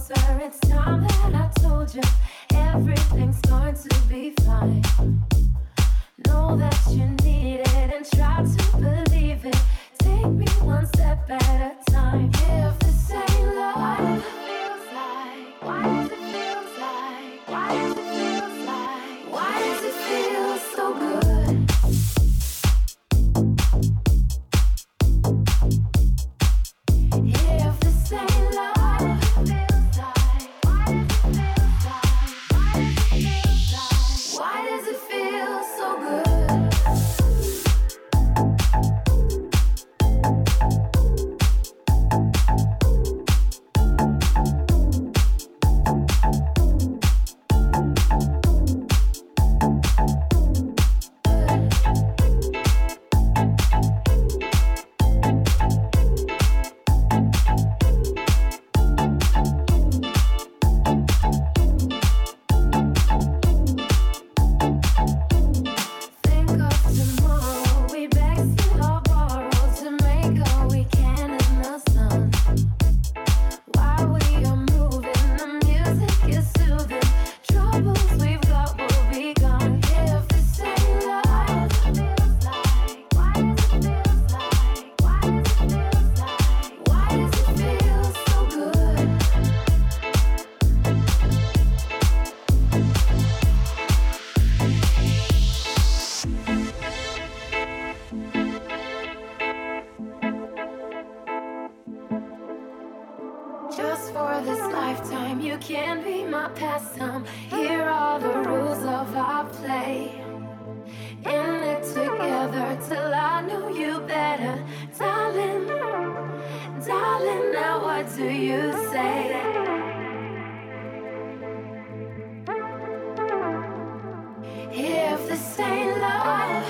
closer. It's time that I told you everything's going to be fine. Know that you need it and try to believe it. Take me one step at a time. If you say? If this ain't love.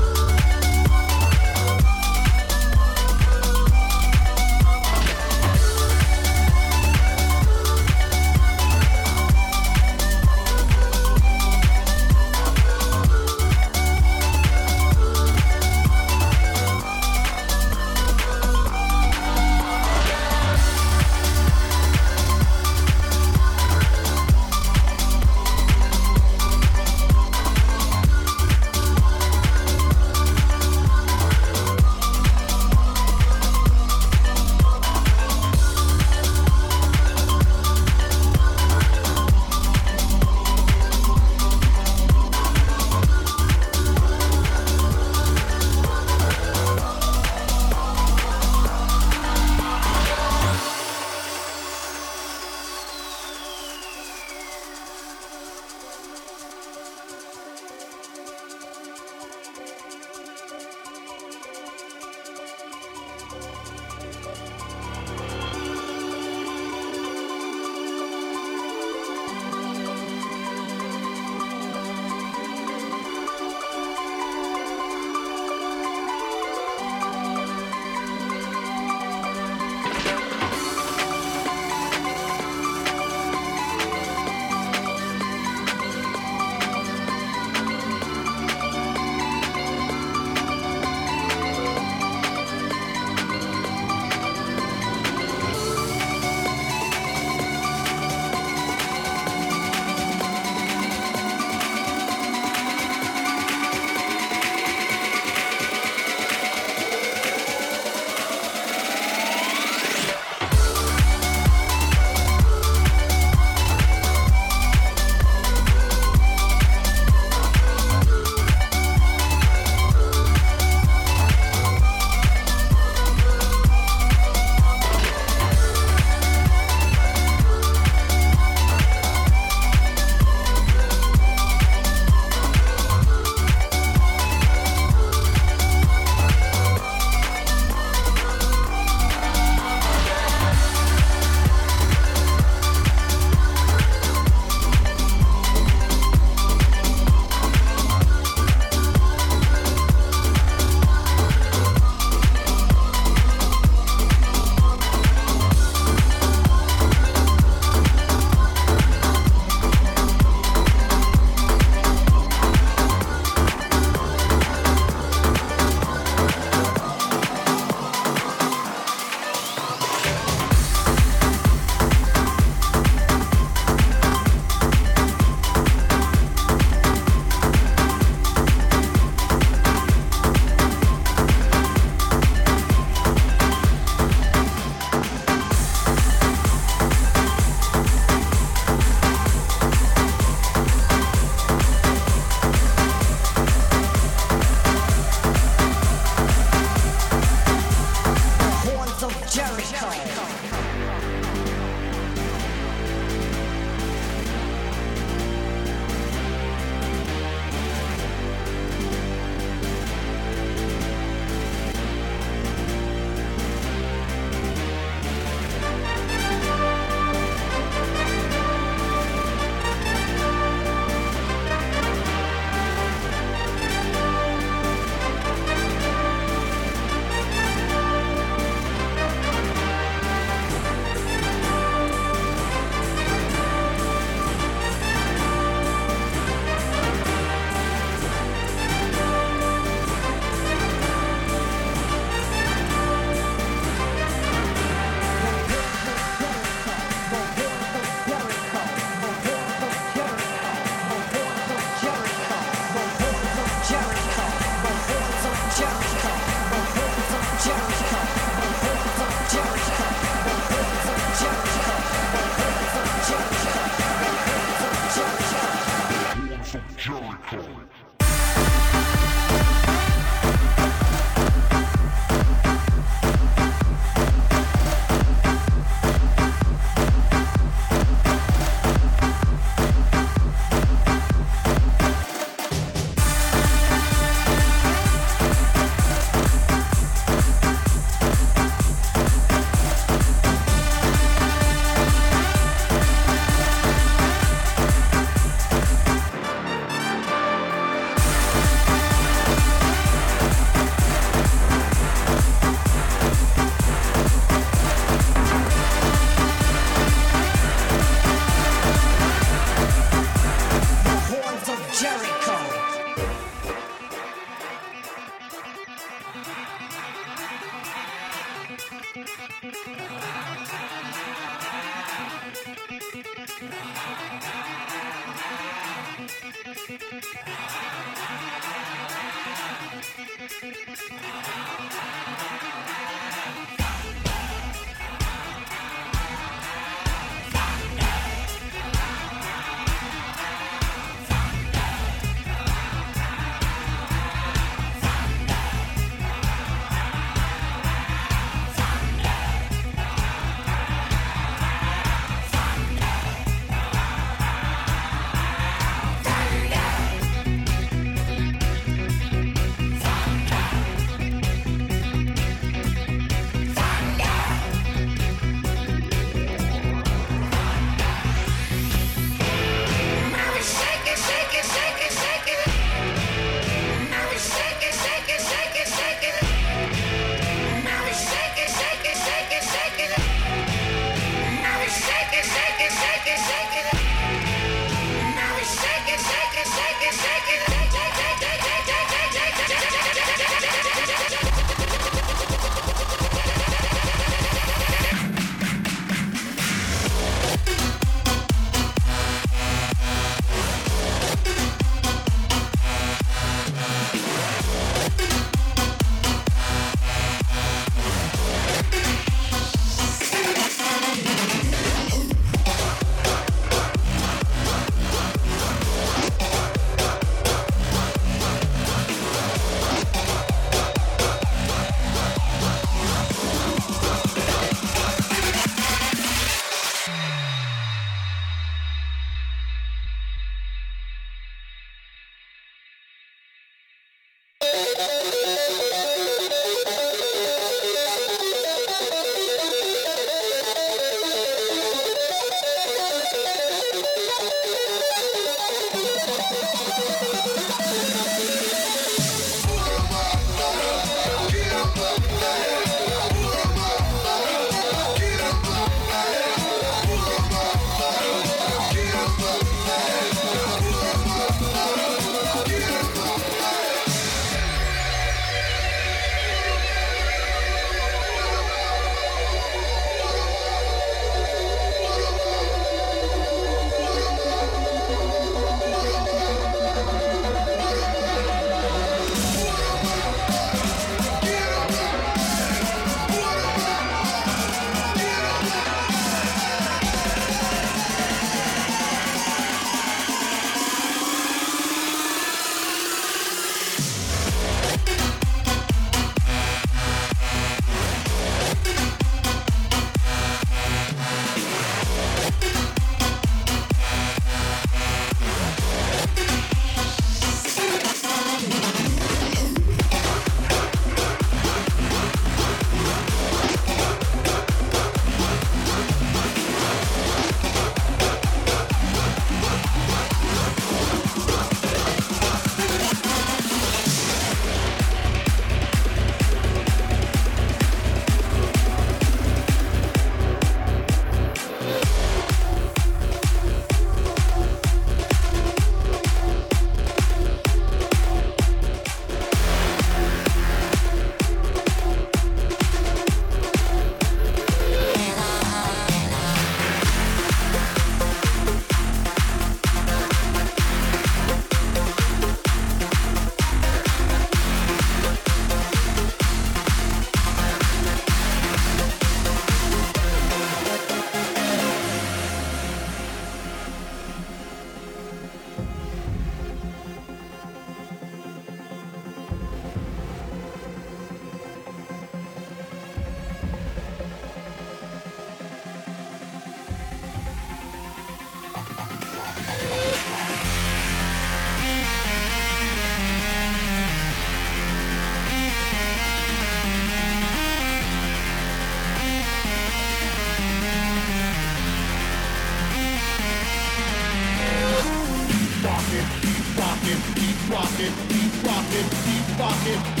rocking, keep rocking, keep rocking.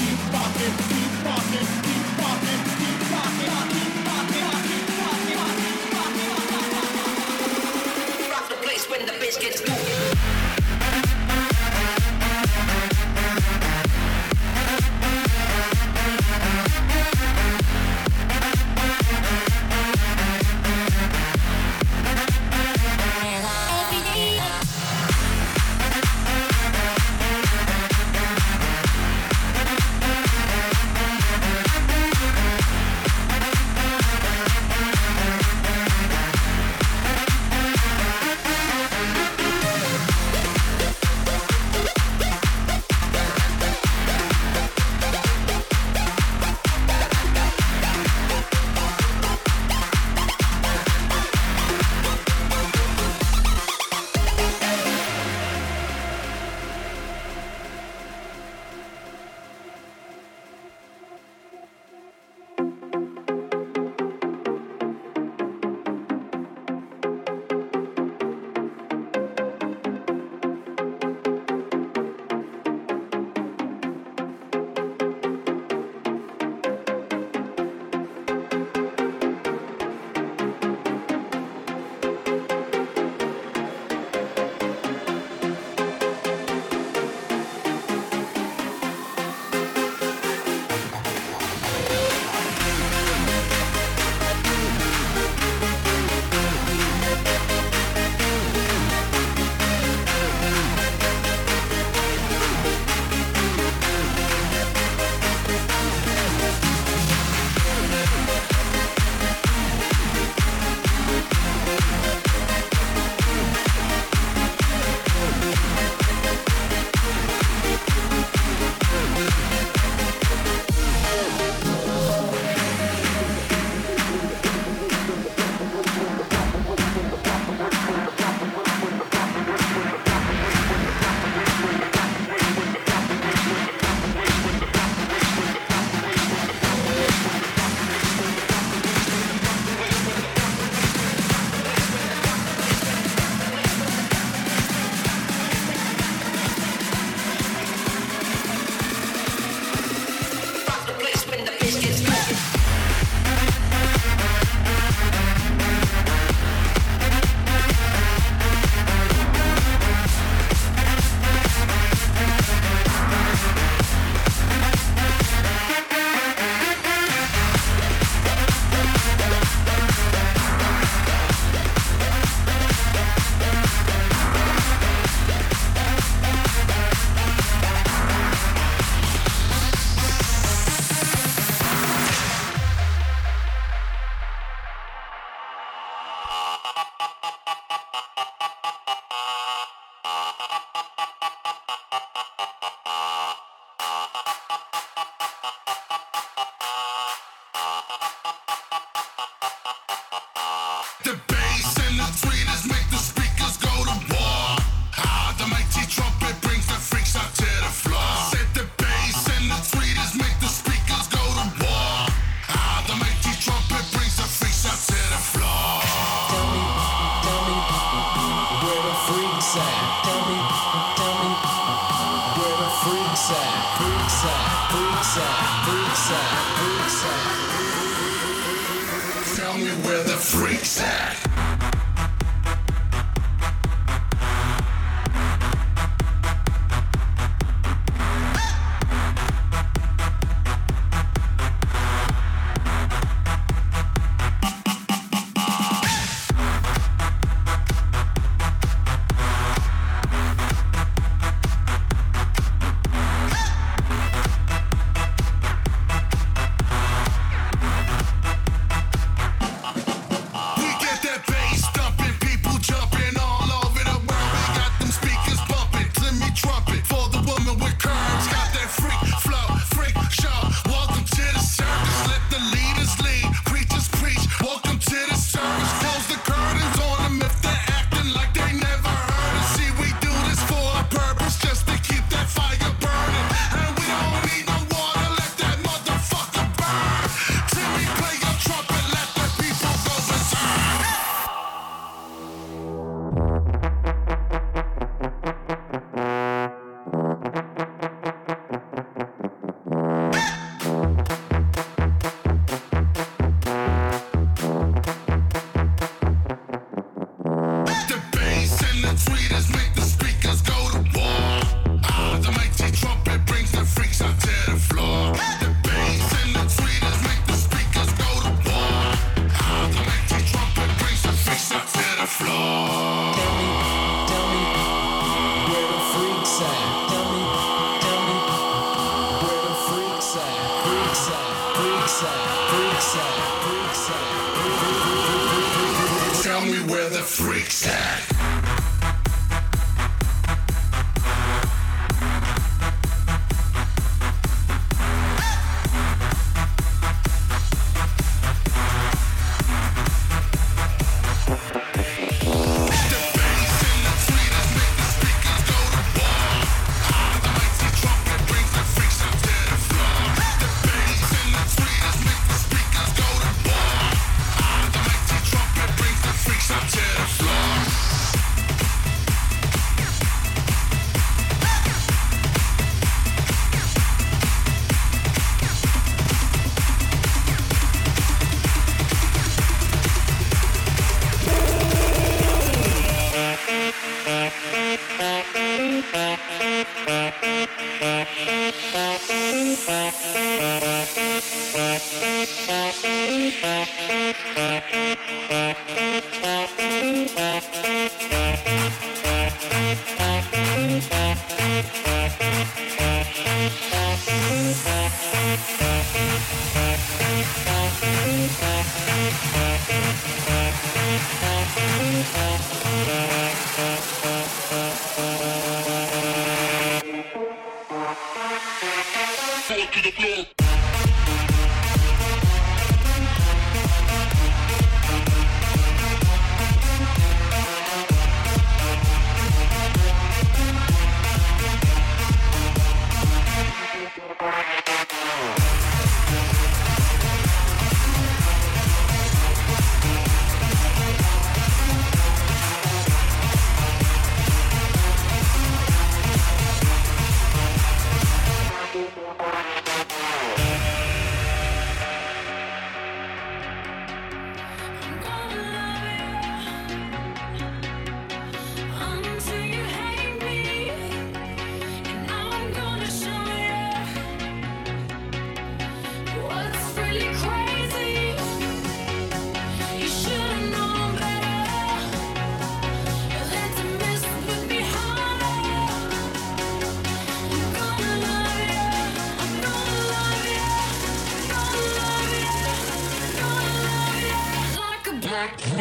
Tell me where the freaks at.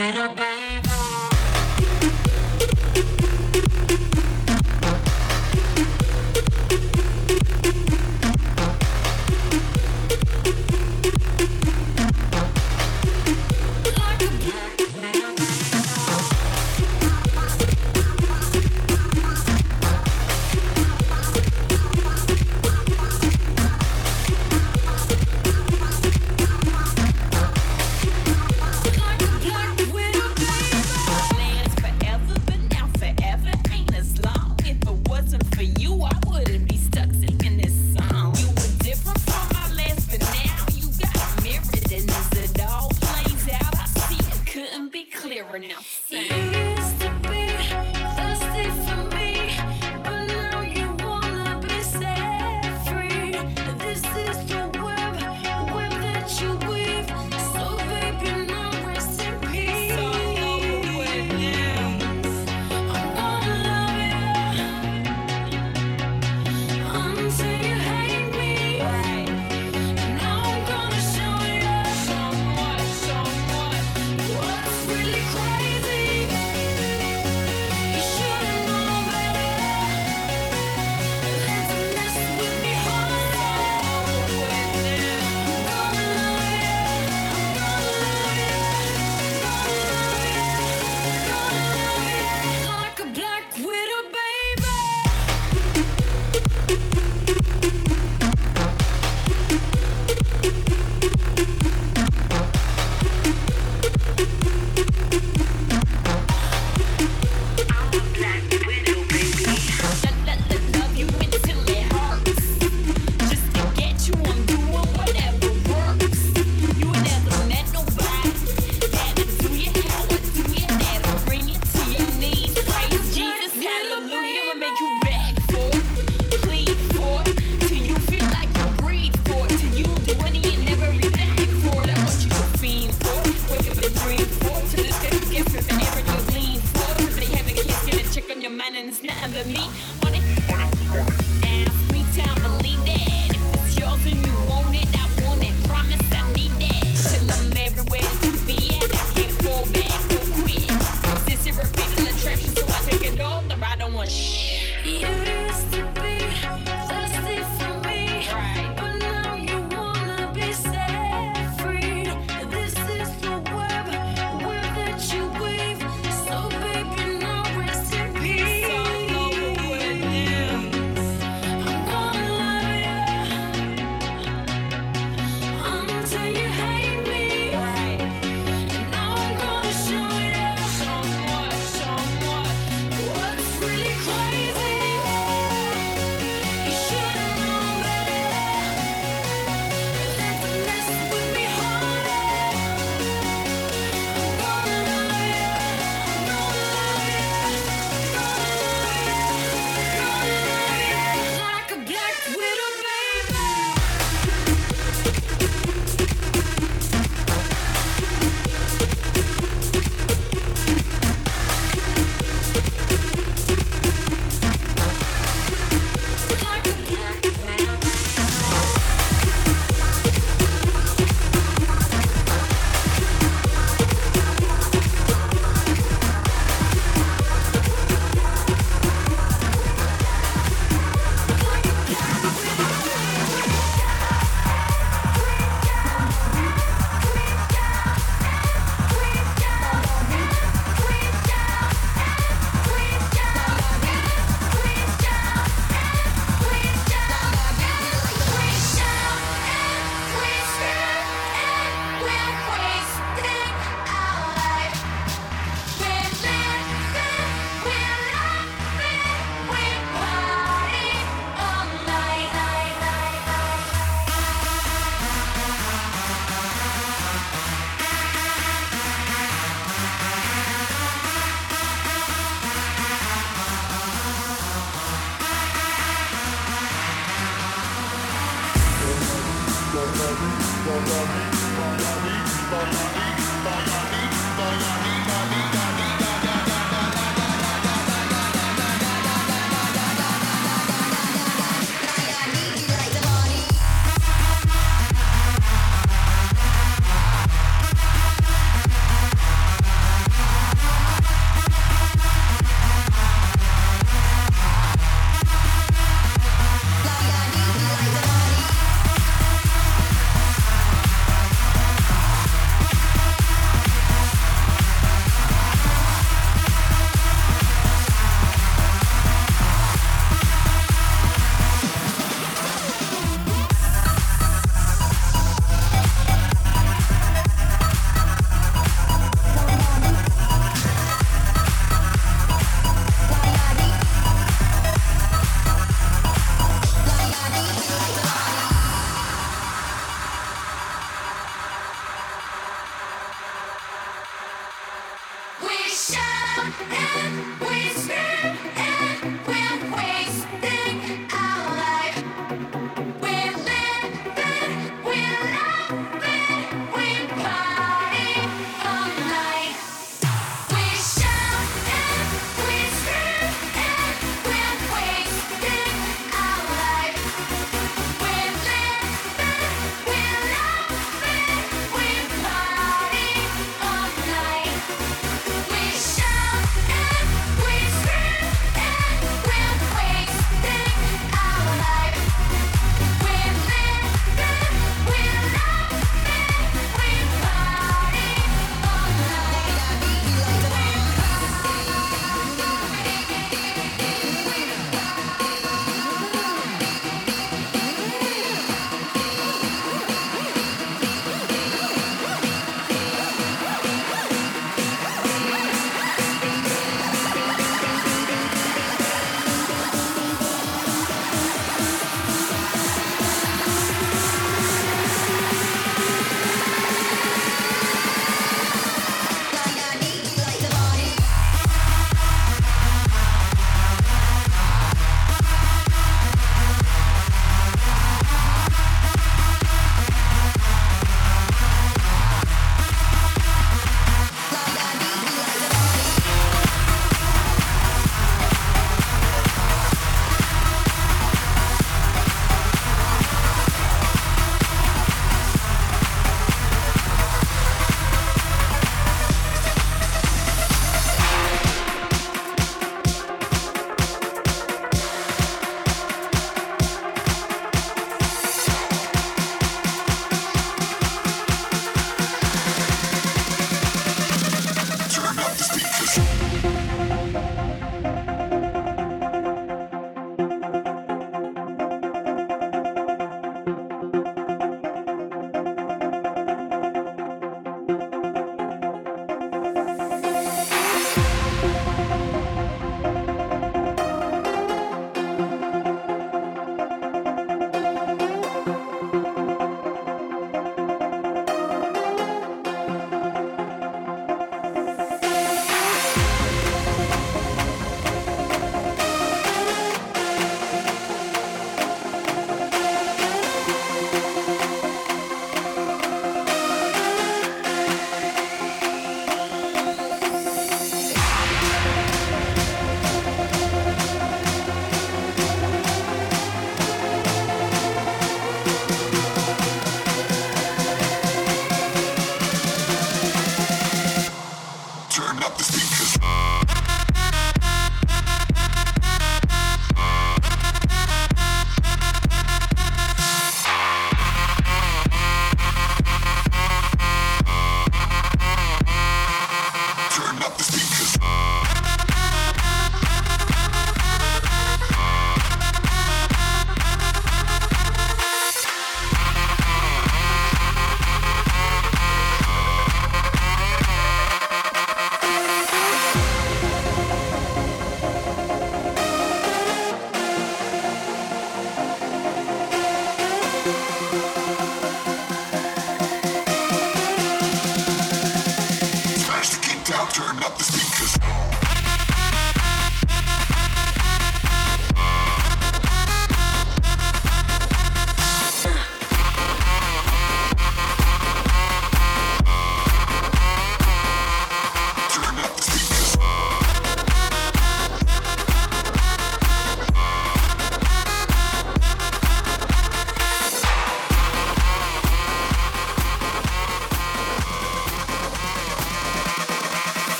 Pero.